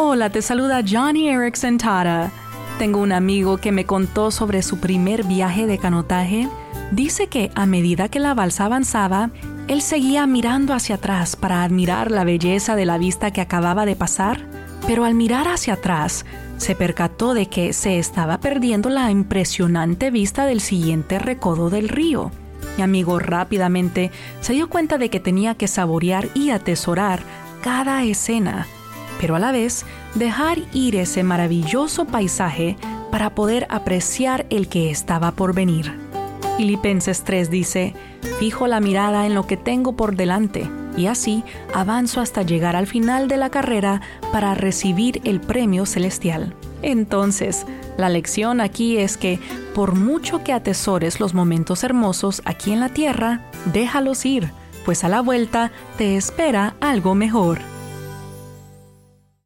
Hola, te saluda Johnny Erickson Tara. Tengo un amigo que me contó sobre su primer viaje de canotaje. Dice que a medida que la balsa avanzaba, él seguía mirando hacia atrás para admirar la belleza de la vista que acababa de pasar, pero al mirar hacia atrás, se percató de que se estaba perdiendo la impresionante vista del siguiente recodo del río. Mi amigo rápidamente se dio cuenta de que tenía que saborear y atesorar cada escena pero a la vez dejar ir ese maravilloso paisaje para poder apreciar el que estaba por venir. Filipenses 3 dice, fijo la mirada en lo que tengo por delante y así avanzo hasta llegar al final de la carrera para recibir el premio celestial. Entonces, la lección aquí es que por mucho que atesores los momentos hermosos aquí en la tierra, déjalos ir, pues a la vuelta te espera algo mejor.